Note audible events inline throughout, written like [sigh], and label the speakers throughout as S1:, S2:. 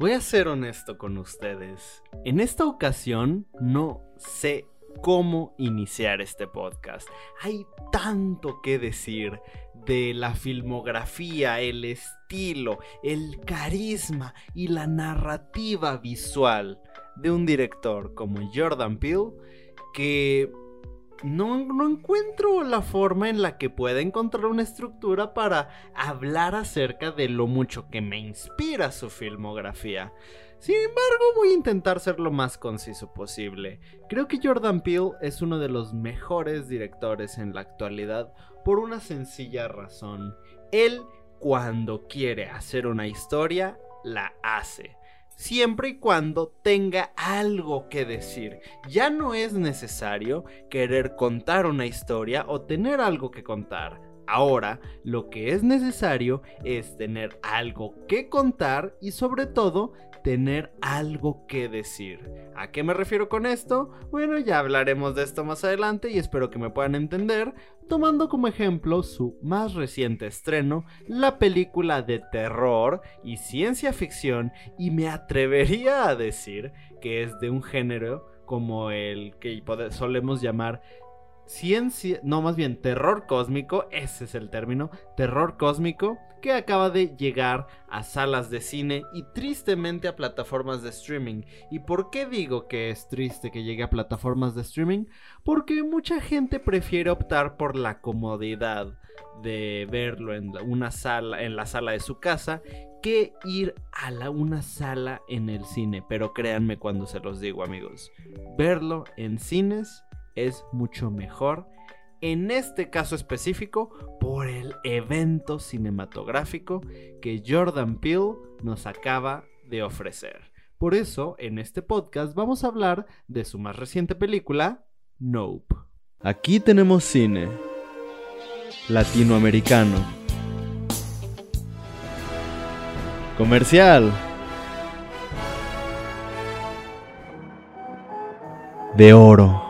S1: Voy a ser honesto con ustedes. En esta ocasión no sé cómo iniciar este podcast. Hay tanto que decir de la filmografía, el estilo, el carisma y la narrativa visual de un director como Jordan Peele que no, encuentro la forma en la que pueda encontrar una estructura para hablar acerca de lo mucho que me inspira su filmografía. Sin embargo, voy a intentar ser lo más conciso posible. Creo que Jordan Peele es uno de los mejores directores en la actualidad por una sencilla razón. Él, cuando quiere hacer una historia, la hace siempre y cuando tenga algo que decir. Ya no es necesario querer contar una historia o tener algo que contar. Ahora, lo que es necesario es tener algo que contar y sobre todo tener algo que decir. ¿A qué me refiero con esto? Bueno, ya hablaremos de esto más adelante y espero que me puedan entender, tomando como ejemplo su más reciente estreno, la película de terror y ciencia ficción, y me atrevería a decir que es de un género como el que solemos llamar ciencia, no más bien terror cósmico, ese es el término, terror cósmico, que acaba de llegar a salas de cine y tristemente a plataformas de streaming. ¿Y por qué digo que es triste que llegue a plataformas de streaming? Porque mucha gente prefiere optar por la comodidad de verlo en una sala, en la sala de su casa, que ir a la, una sala en el cine. Pero créanme cuando se los digo, amigos, verlo en cines es mucho mejor. En este caso específico, por el evento cinematográfico que Jordan Peele nos acaba de ofrecer. Por eso, en este podcast vamos a hablar de su más reciente película, Nope. Aquí tenemos cine latinoamericano. Comercial. De oro.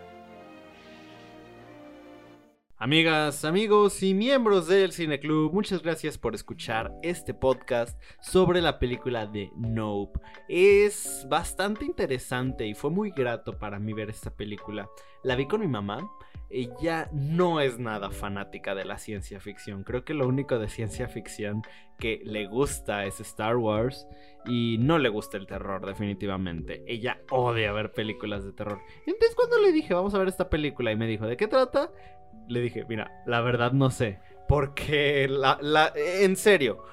S1: Amigas, amigos y miembros del Cine Club, muchas gracias por escuchar este podcast sobre la película de Nope. Es bastante interesante y fue muy grato para mí ver esta película. La vi con mi mamá. Ella no es nada fanática de la ciencia ficción. Creo que lo único de ciencia ficción que le gusta es Star Wars y no le gusta el terror, definitivamente. Ella odia ver películas de terror. Entonces cuando le dije, vamos a ver esta película y me dijo, ¿de qué trata? Le dije, mira, la verdad no sé. Porque, la, la, en serio,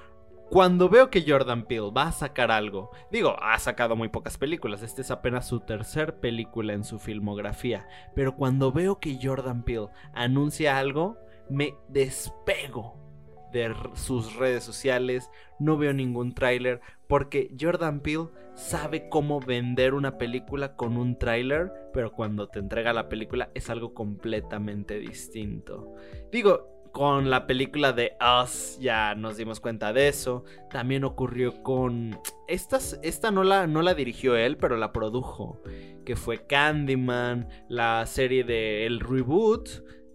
S1: cuando veo que Jordan Peele va a sacar algo, digo, ha sacado muy pocas películas, esta es apenas su tercer película en su filmografía, pero cuando veo que Jordan Peele anuncia algo, me despego de sus redes sociales, no veo ningún tráiler, porque Jordan Peele sabe cómo vender una película con un tráiler, pero cuando te entrega la película es algo completamente distinto. Digo, con la película de Us ya nos dimos cuenta de eso. También ocurrió con... esta no la, no la dirigió él, pero la produjo. Que fue Candyman, la serie de El Reboot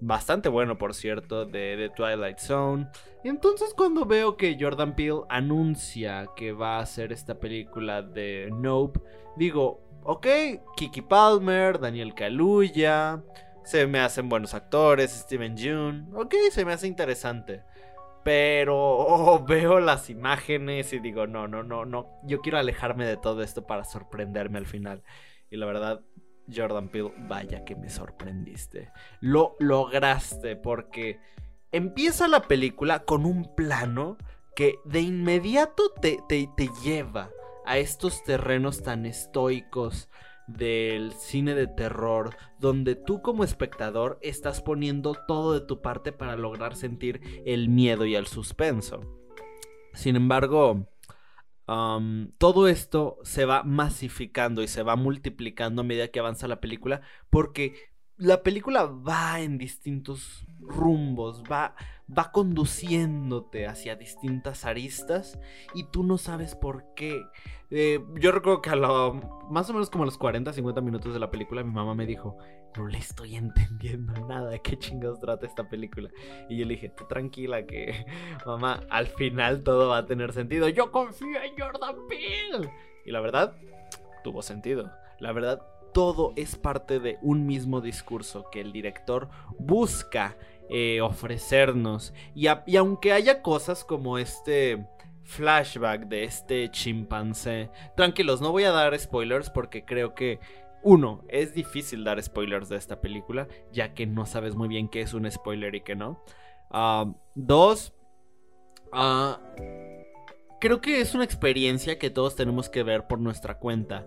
S1: bastante bueno por cierto, de The Twilight Zone. Entonces cuando veo que Jordan Peele anuncia que va a hacer esta película de Nope, digo, ok, Kiki Palmer, Daniel Kaluuya, se me hacen buenos actores, Steven June, ok, se me hace interesante. Pero [laughs] veo las imágenes y digo, no, no, no, no, yo quiero alejarme de todo esto para sorprenderme al final. Y la verdad, Jordan Peele, vaya que me sorprendiste. Lo lograste porque empieza la película con un plano que de inmediato te, te, te lleva a estos terrenos tan estoicos del cine de terror, donde tú como espectador estás poniendo todo de tu parte para lograr sentir el miedo y el suspenso. Sin embargo, todo esto se va masificando y se va multiplicando a medida que avanza la película porque la película va en distintos rumbos, va, va conduciéndote hacia distintas aristas y tú no sabes por qué. Eh, yo recuerdo que a lo, más o menos como a los 40, 50 minutos de la película mi mamá me dijo, no le estoy entendiendo [laughs] nada de qué chingados trata esta película. Y yo le dije, tú tranquila que, [laughs] mamá, al final todo va a tener sentido. Yo confío en Jordan Peele. Y la verdad, tuvo sentido. La verdad, todo es parte de un mismo discurso que el director busca eh, ofrecernos. Y, y aunque haya cosas como este flashback de este chimpancé. Tranquilos, no voy a dar spoilers porque creo que uno, es difícil dar spoilers de esta película, ya que no sabes muy bien qué es un spoiler y qué no. Dos, ah, creo que es una experiencia que todos tenemos que ver por nuestra cuenta.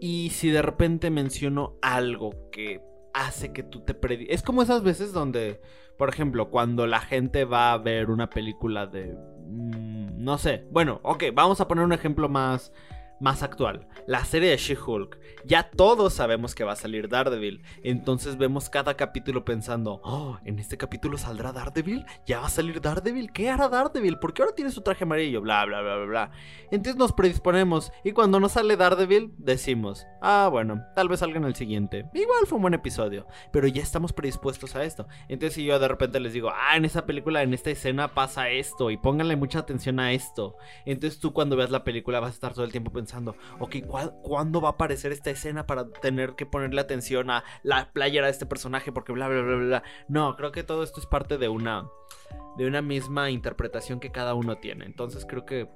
S1: Y si de repente menciono algo que hace que tú te predi... Es como esas veces donde, por ejemplo, cuando la gente va a ver una película de... Mm, no sé, bueno, ok, vamos a poner un ejemplo más más actual, la serie de She-Hulk. Ya todos sabemos que va a salir Daredevil. Entonces vemos cada capítulo pensando, oh, en este capítulo saldrá Daredevil. Ya va a salir Daredevil. ¿Qué hará Daredevil? ¿Por qué ahora tiene su traje amarillo? Bla, bla, bla, bla, bla. Entonces nos predisponemos. Y cuando no sale Daredevil, decimos, ah, bueno, tal vez salga en el siguiente. Igual fue un buen episodio. Pero ya estamos predispuestos a esto. Entonces si yo de repente les digo, ah, en esa película, en esta escena pasa esto. Y pónganle mucha atención a esto. Entonces tú cuando veas la película vas a estar todo el tiempo pensando ok, ¿cuándo va a aparecer esta escena para tener que ponerle atención a la playera de este personaje? Porque bla, bla, bla, bla. No, creo que todo esto es parte de una, de una misma interpretación que cada uno tiene. Entonces creo que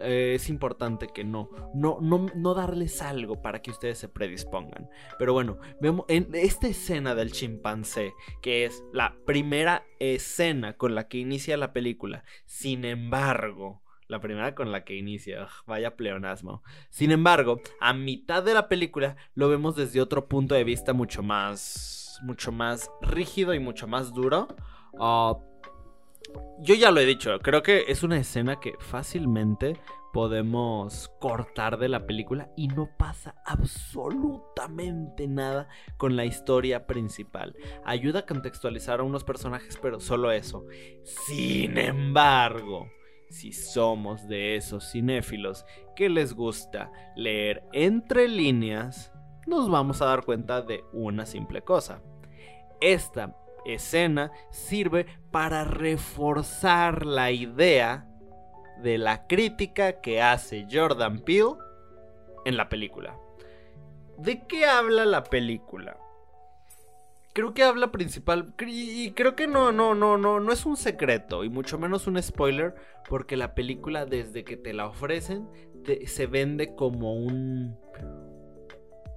S1: eh, es importante que no, no, no, no darles algo para que ustedes se predispongan. Pero bueno, vemos en esta escena del chimpancé, que es la primera escena con la que inicia la película. Sin embargo, la primera con la que inicia. vaya pleonasmo. Sin embargo, a mitad de la película lo vemos desde otro punto de vista mucho más. mucho más rígido y mucho más duro. Ah, yo ya lo he dicho, creo que es una escena que fácilmente podemos cortar de la película y no pasa absolutamente nada con la historia principal. Ayuda a contextualizar a unos personajes, pero solo eso. Sin embargo, si somos de esos cinéfilos que les gusta leer entre líneas, nos vamos a dar cuenta de una simple cosa. Esta escena sirve para reforzar la idea de la crítica que hace Jordan Peele en la película. ¿De qué habla la película? Creo que habla principal y creo que no no no no no es un secreto y mucho menos un spoiler porque la película desde que te la ofrecen se vende como un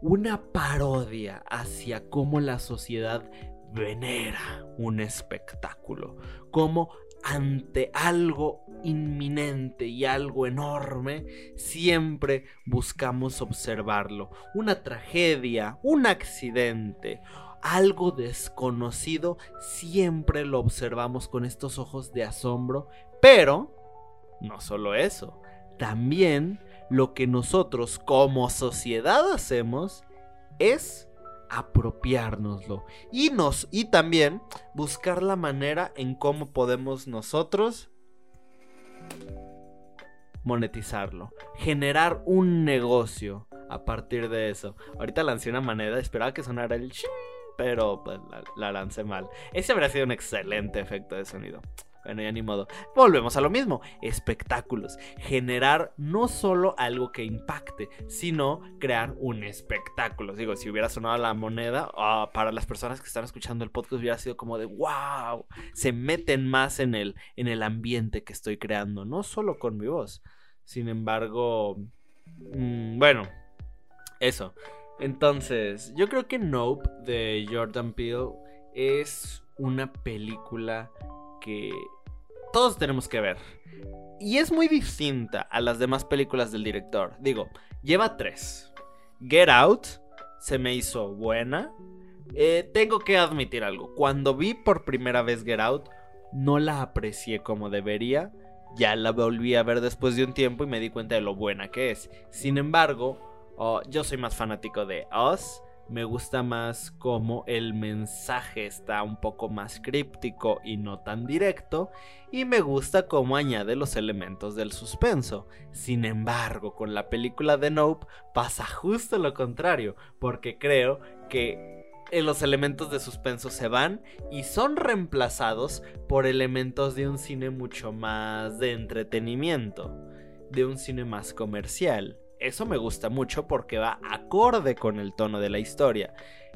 S1: una parodia hacia cómo la sociedad venera un espectáculo, como ante algo inminente y algo enorme, siempre buscamos observarlo. Una tragedia, un accidente, algo desconocido, siempre lo observamos con estos ojos de asombro, pero no solo eso, también lo que nosotros como sociedad hacemos es apropiárnoslo y nos y también buscar la manera en cómo podemos nosotros monetizarlo, generar un negocio a partir de eso. Ahorita lancé una moneda, esperaba que sonara el pero pues, la, lancé mal. Ese habría sido un excelente efecto de sonido. Bueno, ya ni modo. Volvemos a lo mismo. Espectáculos. Generar no solo algo que impacte, sino crear un espectáculo. Digo, si hubiera sonado la moneda, ah, para las personas que están escuchando el podcast hubiera sido como de wow. Se meten más en el, en el ambiente que estoy creando. No solo con mi voz. Sin embargo, mm, bueno, eso. Entonces, yo creo que Nope de Jordan Peele es una película que todos tenemos que ver. Y es muy distinta a las demás películas del director. Digo, lleva tres. Get Out se me hizo buena. Eh, tengo que admitir algo. Cuando vi por primera vez Get Out, no la aprecié como debería. ya la volví a ver después de un tiempo y me di cuenta de lo buena que es. Sin embargo, oh, yo soy más fanático de Us. Me gusta más como el mensaje está un poco más críptico y no tan directo. Y me gusta cómo añade los elementos del suspenso. Sin embargo, con la película de Nope pasa justo lo contrario. Porque creo que los elementos de suspenso se van y son reemplazados por elementos de un cine mucho más de entretenimiento, de un cine más comercial. Eso me gusta mucho porque va acorde con el tono de la historia.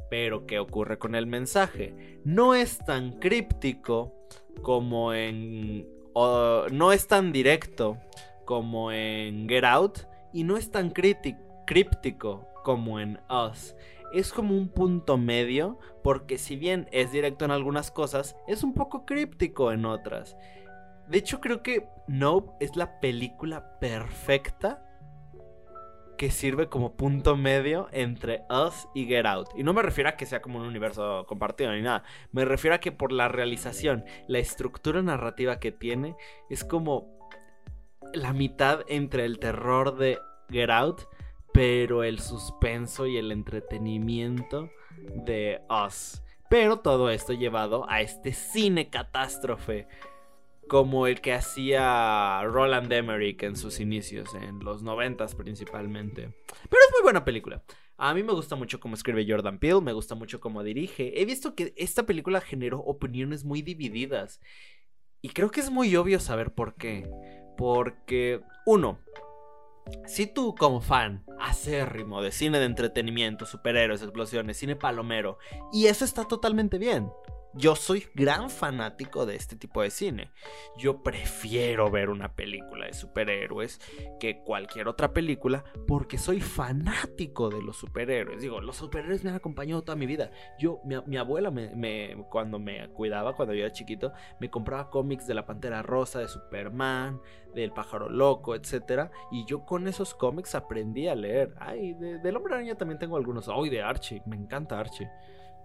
S1: Pero ¿qué ocurre con el mensaje? No es tan críptico como en... no es tan directo como en Get Out y no es tan críptico como en Us es como un punto medio, porque si bien es directo en algunas cosas, es un poco críptico en otras. De hecho, creo que Nope es la película perfecta que sirve como punto medio entre Us y Get Out. Y no me refiero a que sea como un universo compartido ni nada. Me refiero a que por la realización, la estructura narrativa que tiene, es como la mitad entre el terror de Get Out pero el suspenso y el entretenimiento de Us. Pero todo esto llevado a este cine catástrofe como el que hacía Roland Emmerich en sus inicios, en los noventas principalmente. Pero es muy buena película. A mí me gusta mucho cómo escribe Jordan Peele, me gusta mucho cómo dirige. He visto que esta película generó opiniones muy divididas. Y creo que es muy obvio saber por qué. Porque, uno, si tú como fan acérrimo de cine de entretenimiento, superhéroes, explosiones, cine palomero, y eso está totalmente bien. Yo soy gran fanático de este tipo de cine. Yo prefiero ver una película de superhéroes que cualquier otra película porque soy fanático de los superhéroes. Digo, los superhéroes me han acompañado toda mi vida. Yo, mi, abuela me, cuando me cuidaba, cuando yo era chiquito, me compraba cómics de la Pantera Rosa, de Superman, del Pájaro Loco, etc. Y yo con esos cómics aprendí a leer. Ay, del Hombre Araña también tengo algunos. Ay, de Archie, me encanta Archie.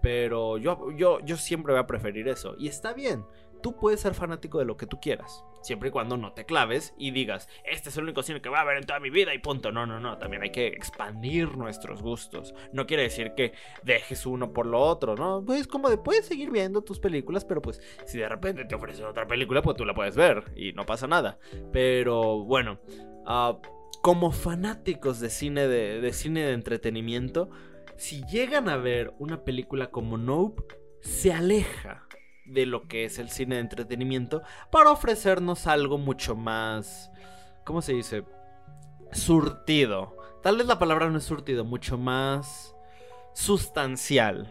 S1: Pero yo, yo, yo siempre voy a preferir eso. Y está bien. Tú puedes ser fanático de lo que tú quieras. Siempre y cuando no te claves y digas, este es el único cine que voy a ver en toda mi vida y punto. No, no, no. También hay que expandir nuestros gustos. No quiere decir que dejes uno por lo otro, ¿no? Pues como de puedes seguir viendo tus películas, pero pues si de repente te ofrecen otra película, pues tú la puedes ver y no pasa nada. Pero bueno, ah, como fanáticos de cine de, de cine de entretenimiento, si llegan a ver una película como Nope, se aleja de lo que es el cine de entretenimiento para ofrecernos algo mucho más, ¿cómo se dice? Surtido. Tal vez la palabra no es surtido, mucho más sustancial.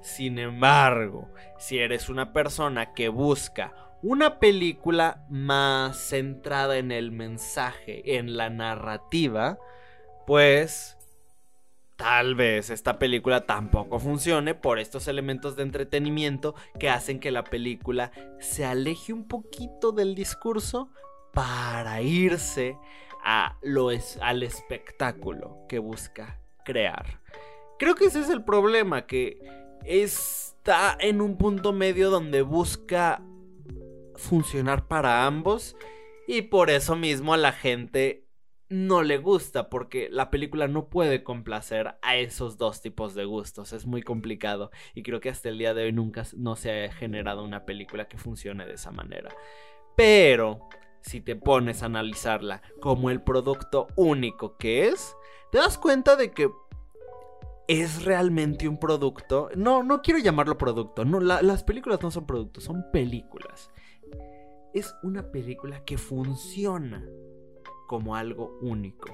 S1: Sin embargo, si eres una persona que busca una película más centrada en el mensaje, en la narrativa, pues Tal vez esta película tampoco funcione por estos elementos de entretenimiento que hacen que la película se aleje un poquito del discurso para irse a lo es, al espectáculo que busca crear. Creo que ese es el problema, que está en un punto medio donde busca funcionar para ambos y por eso mismo la gente no le gusta porque la película no puede complacer a esos dos tipos de gustos. Es muy complicado y creo que hasta el día de hoy nunca no se ha generado una película que funcione de esa manera. Pero si te pones a analizarla como el producto único que es, te das cuenta de que es realmente un producto. No, no quiero llamarlo producto. No, las películas no son productos, son películas. Es una película que funciona como algo único.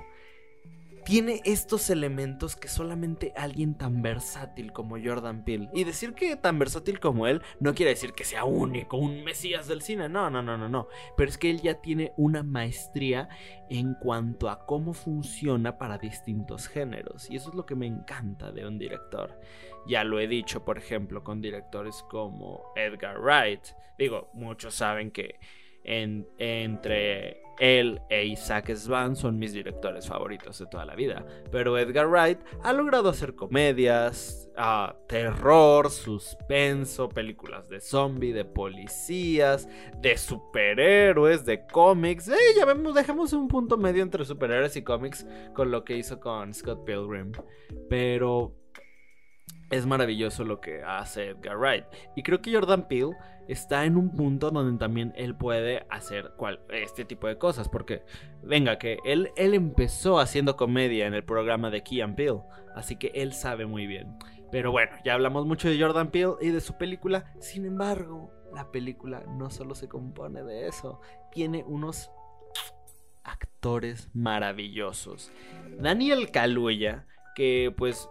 S1: Tiene estos elementos que solamente alguien tan versátil como Jordan Peele. Y decir que tan versátil como él no quiere decir que sea único, un mesías del cine. No, no, no, no, no. Pero es que él ya tiene una maestría en cuanto a cómo funciona para distintos géneros. Y eso es lo que me encanta de un director. Ya lo he dicho, por ejemplo, con directores como Edgar Wright. Digo, muchos saben que entre él e Isaac Svan son mis directores favoritos de toda la vida. Pero Edgar Wright ha logrado hacer comedias, ah, terror, suspenso, películas de zombie, de policías, de superhéroes, de cómics. Eh, ya vemos, dejemos un punto medio entre superhéroes y cómics con lo que hizo con Scott Pilgrim. Pero es maravilloso lo que hace Edgar Wright. Y creo que Jordan Peele está en un punto donde también él puede hacer este tipo de cosas. Porque, venga, que él, él empezó haciendo comedia en el programa de Key and. Así que él sabe muy bien. Pero bueno, ya hablamos mucho de Jordan Peele y de su película. Sin embargo, la película no solo se compone de eso. Tiene unos actores maravillosos. Daniel Kaluuya, que pues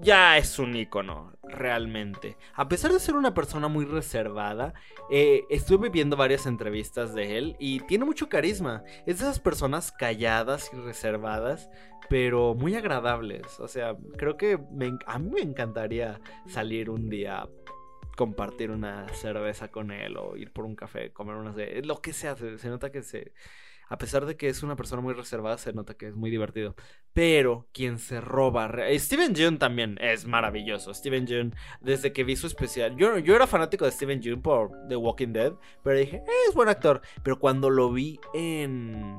S1: ya es un icono, realmente. A pesar de ser una persona muy reservada, eh, estuve viendo varias entrevistas de él y tiene mucho carisma. Es de esas personas calladas y reservadas, pero muy agradables. O sea, creo que a mí me encantaría salir un día compartir una cerveza con él o ir por un café, comer unas. Lo que sea, se nota que se a pesar de que es una persona muy reservada, se nota que es muy divertido. Pero quien se roba. Steven Yeun también es maravilloso. Steven Yeun, desde que vi su especial. Yo, yo era fanático de Steven Yeun por The Walking Dead. Pero dije, eh, es buen actor. Pero cuando lo vi en.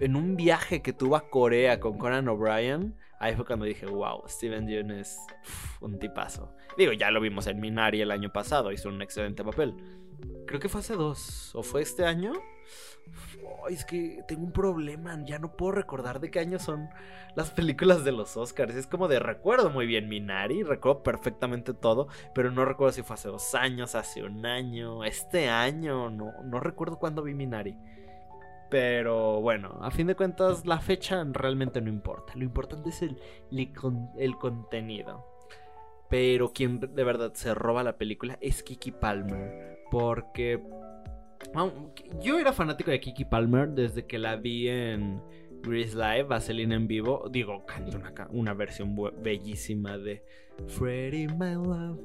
S1: En un viaje que tuvo a Corea con Conan O'Brien. Ahí fue cuando dije, wow, Steven Yeun es un tipazo. Digo, ya lo vimos en Minari el año pasado. Hizo un excelente papel. Creo que fue hace dos. ¿O fue este año? Es que tengo un problema, ya no puedo recordar de qué año son las películas de los Oscars. Es como de recuerdo muy bien Minari, recuerdo perfectamente todo, pero no recuerdo si fue hace dos años, hace un año, este año, no, no recuerdo cuándo vi Minari. Pero bueno, a fin de cuentas la fecha realmente no importa. Lo importante es el, el contenido. Pero quien de verdad se roba la película es Kiki Palmer. Porque yo era fanático de Kiki Palmer desde que la vi en Grease Live, Vaseline en vivo. Digo, canta una, una versión bellísima de Freddy, my love,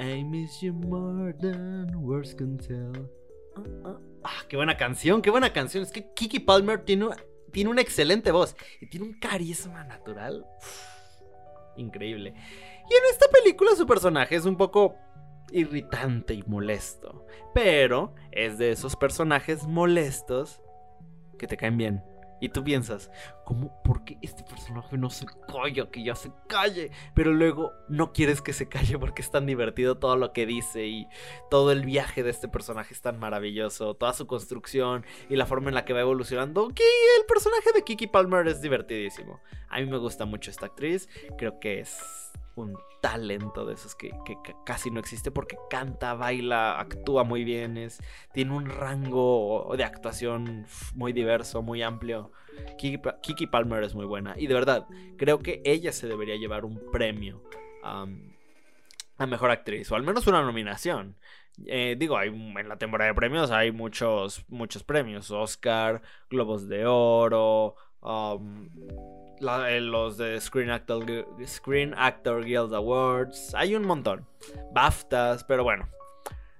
S1: I miss you more than words can tell. Ah, ah, ah, qué buena canción, qué buena canción. Es que Kiki Palmer tiene, tiene una excelente voz y tiene un carisma natural. increíble. Y en esta película su personaje es un poco irritante y molesto. Pero es de esos personajes molestos que te caen bien. Y tú piensas, ¿cómo? ¿Por qué este personaje no se calla? Que ya se calle. Pero luego no quieres que se calle porque es tan divertido todo lo que dice y todo el viaje de este personaje es tan maravilloso. Toda su construcción y la forma en la que va evolucionando. Que el personaje de Kiki Palmer es divertidísimo. A mí me gusta mucho esta actriz. Creo que es un talento de esos que, casi no existe porque canta, baila, actúa muy bien, es, tiene un rango de actuación muy diverso, muy amplio. Kiki, Palmer es muy buena y de verdad creo que ella se debería llevar un premio a mejor actriz o al menos una nominación. Eh, digo, en la temporada de premios hay muchos, muchos premios: Oscar, Globos de Oro, eh, los de Screen Actor, Screen Actor Guild Awards. Hay un montón. BAFTAs, pero bueno.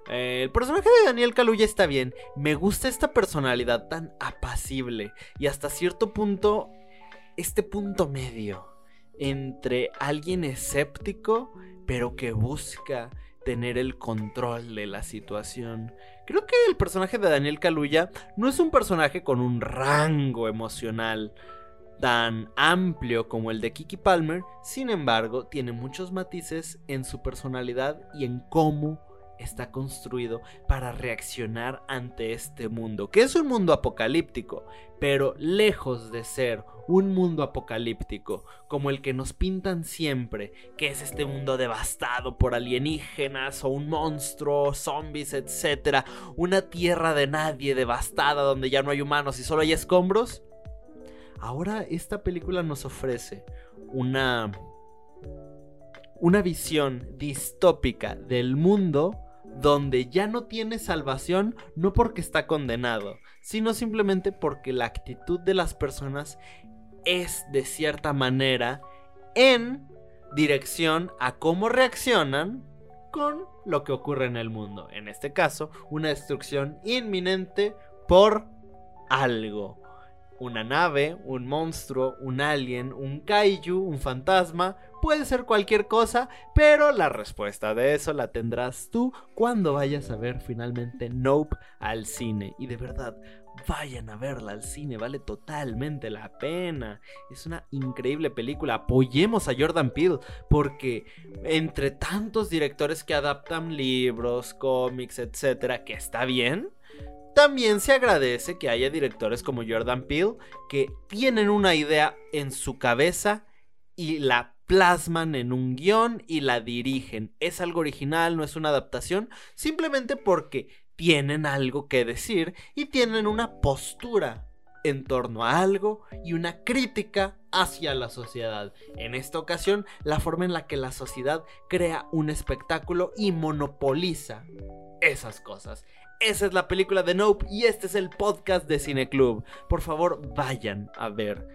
S1: Eh, el personaje de Daniel Kaluuya está bien. Me gusta esta personalidad tan apacible. Y hasta cierto punto, este punto medio. Entre alguien escéptico, pero que busca tener el control de la situación. Creo que el personaje de Daniel Kaluuya no es un personaje con un rango emocional tan amplio como el de Kiki Palmer, sin embargo, tiene muchos matices en su personalidad y en cómo está construido para reaccionar ante este mundo, que es un mundo apocalíptico, pero lejos de ser un mundo apocalíptico como el que nos pintan siempre, que es este mundo devastado por alienígenas o un monstruo, zombies, etc. Una tierra de nadie devastada donde ya no hay humanos y solo hay escombros. Ahora esta película nos ofrece una una visión distópica del mundo donde ya no tiene salvación no porque está condenado, sino simplemente porque la actitud de las personas es de cierta manera en dirección a cómo reaccionan con lo que ocurre en el mundo. En este caso, una destrucción inminente por algo. Una nave, un monstruo, un alien, un kaiju, un fantasma, puede ser cualquier cosa, pero la respuesta de eso la tendrás tú cuando vayas a ver finalmente Nope al cine. Y de verdad, vayan a verla al cine, vale totalmente la pena. Es una increíble película. Apoyemos a Jordan Peele porque entre tantos directores que adaptan libros, cómics, etcétera, que está bien, también se agradece que haya directores como Jordan Peele que tienen una idea en su cabeza y la plasman en un guion y la dirigen. Es algo original, no es una adaptación, simplemente porque tienen algo que decir y tienen una postura en torno a algo y una crítica hacia la sociedad. En esta ocasión, la forma en la que la sociedad crea un espectáculo y monopoliza esas cosas. Esa es la película de Nope y este es el podcast de Cine Club. Por favor, vayan a ver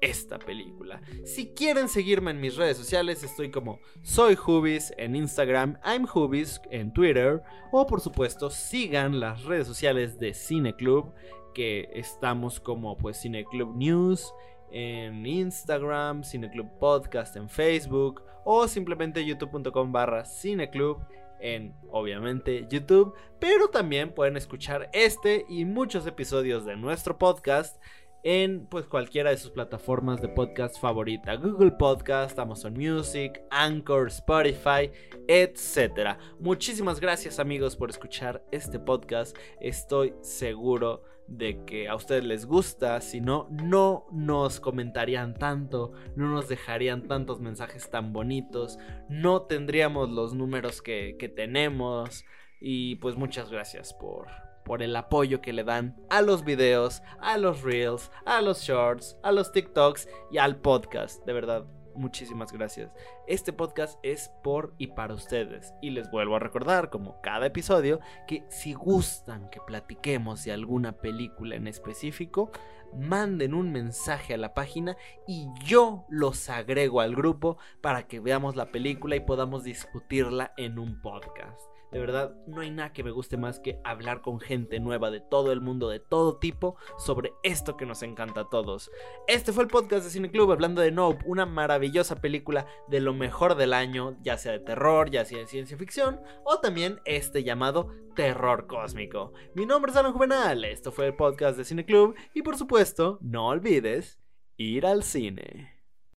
S1: esta película. Si quieren seguirme en mis redes sociales, estoy como Soy Hubis en Instagram, I'm Hubis en Twitter, o por supuesto, sigan las redes sociales de Cine Club, que estamos como pues Cine Club News en Instagram, Cine Club Podcast en Facebook, o simplemente youtube.com barra cineclub en obviamente YouTube, pero también pueden escuchar este y muchos episodios de nuestro podcast en pues cualquiera de sus plataformas de podcast favorita, Google Podcast, Amazon Music, Anchor, Spotify, etc. Muchísimas gracias amigos por escuchar este podcast. Estoy seguro de que a ustedes les gusta, si no, no nos comentarían tanto, no nos dejarían tantos mensajes tan bonitos, no tendríamos los números que, que tenemos y pues muchas gracias por, por el apoyo que le dan a los videos, a los reels, a los shorts, a los TikToks y al podcast. De verdad, muchísimas gracias. Este podcast es por y para ustedes. Y les vuelvo a recordar, como cada episodio, que si gustan que platiquemos de alguna película en específico, manden un mensaje a la página y yo los agrego al grupo para que veamos la película y podamos discutirla en un podcast. De verdad, no hay nada que me guste más que hablar con gente nueva de todo el mundo, de todo tipo, sobre esto que nos encanta a todos. Este fue el podcast de Cine Club hablando de Nope, una maravillosa película de lo mejor del año, ya sea de terror, ya sea de ciencia ficción, o también este llamado terror cósmico. Mi nombre es Alan Juvenal, esto fue el podcast de Cine Club, y por supuesto, no olvides ir al cine.